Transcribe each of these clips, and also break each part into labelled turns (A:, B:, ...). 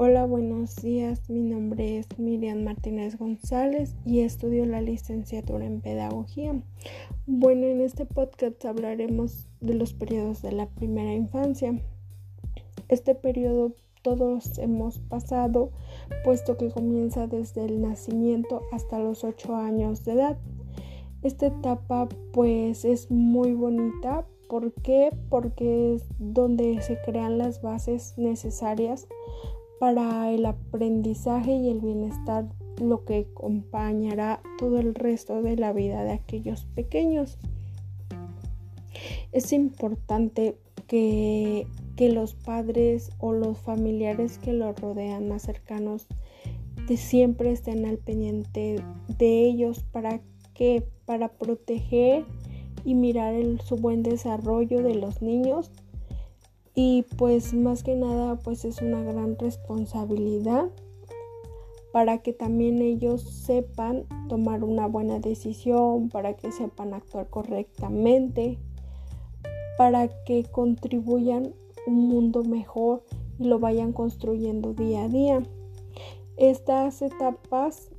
A: Hola, buenos días. Mi nombre es Miriam Martínez González y estudio la licenciatura en Pedagogía. Bueno, en este podcast hablaremos de los periodos de la primera infancia. Este periodo todos hemos pasado, puesto que comienza desde el nacimiento hasta los 8 años de edad. Esta etapa pues es muy bonita. ¿Por qué? Porque es donde se crean las bases necesarias para el aprendizaje y el bienestar, lo que acompañará todo el resto de la vida de aquellos pequeños. Es importante que, los padres o los familiares que los rodean más cercanos de siempre estén al pendiente de ellos para que para proteger y mirar su buen desarrollo de los niños y pues más que nada pues es una gran responsabilidad para que también ellos sepan tomar una buena decisión, para que sepan actuar correctamente, para que contribuyan un mundo mejor y lo vayan construyendo día a día. Estas etapas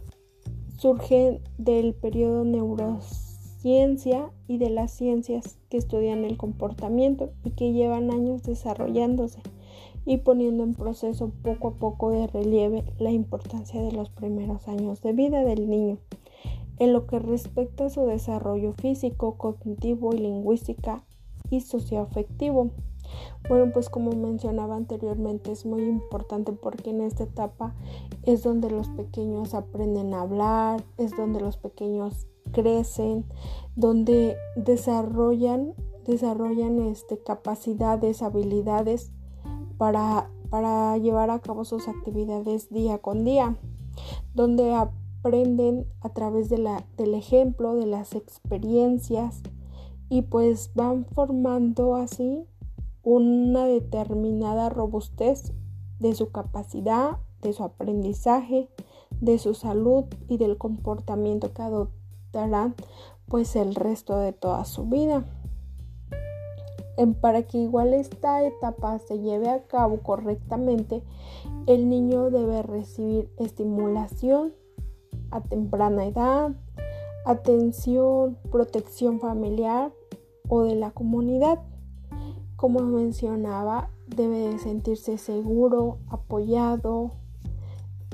A: surgen del periodo neuros ciencia y de las ciencias que estudian el comportamiento y que llevan años desarrollándose y poniendo en proceso poco a poco de relieve la importancia de los primeros años de vida del niño en lo que respecta a su desarrollo físico, cognitivo y lingüística y socioafectivo. Bueno, pues como mencionaba anteriormente, es muy importante porque en esta etapa es donde los pequeños aprenden a hablar, es donde los pequeños crecen, donde desarrollan, desarrollan este, capacidades, habilidades para, para llevar a cabo sus actividades día con día, donde aprenden a través de la, del ejemplo, de las experiencias y pues van formando así una determinada robustez de su capacidad, de su aprendizaje, de su salud y del comportamiento que adoptan pues el resto de toda su vida. Para que igual esta etapa se lleve a cabo correctamente, el niño debe recibir estimulación a temprana edad, atención, protección familiar o de la comunidad. Como mencionaba, debe de sentirse seguro, apoyado,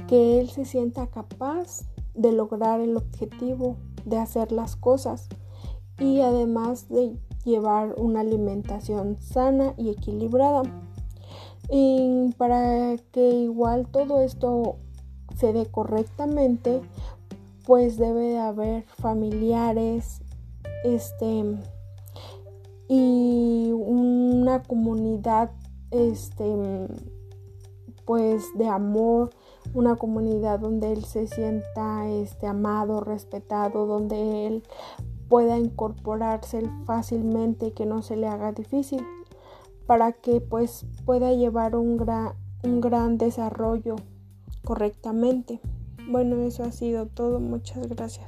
A: que él se sienta capaz de lograr el objetivo de hacer las cosas y además de llevar una alimentación sana y equilibrada. Y para que igual todo esto se dé correctamente, pues debe de haber familiares, este y una comunidad este pues de amor, una comunidad donde él se sienta este amado, respetado, donde él pueda incorporarse fácilmente y que no se le haga difícil para que pues pueda llevar un gran, un gran desarrollo correctamente. Bueno, eso ha sido todo. Muchas gracias.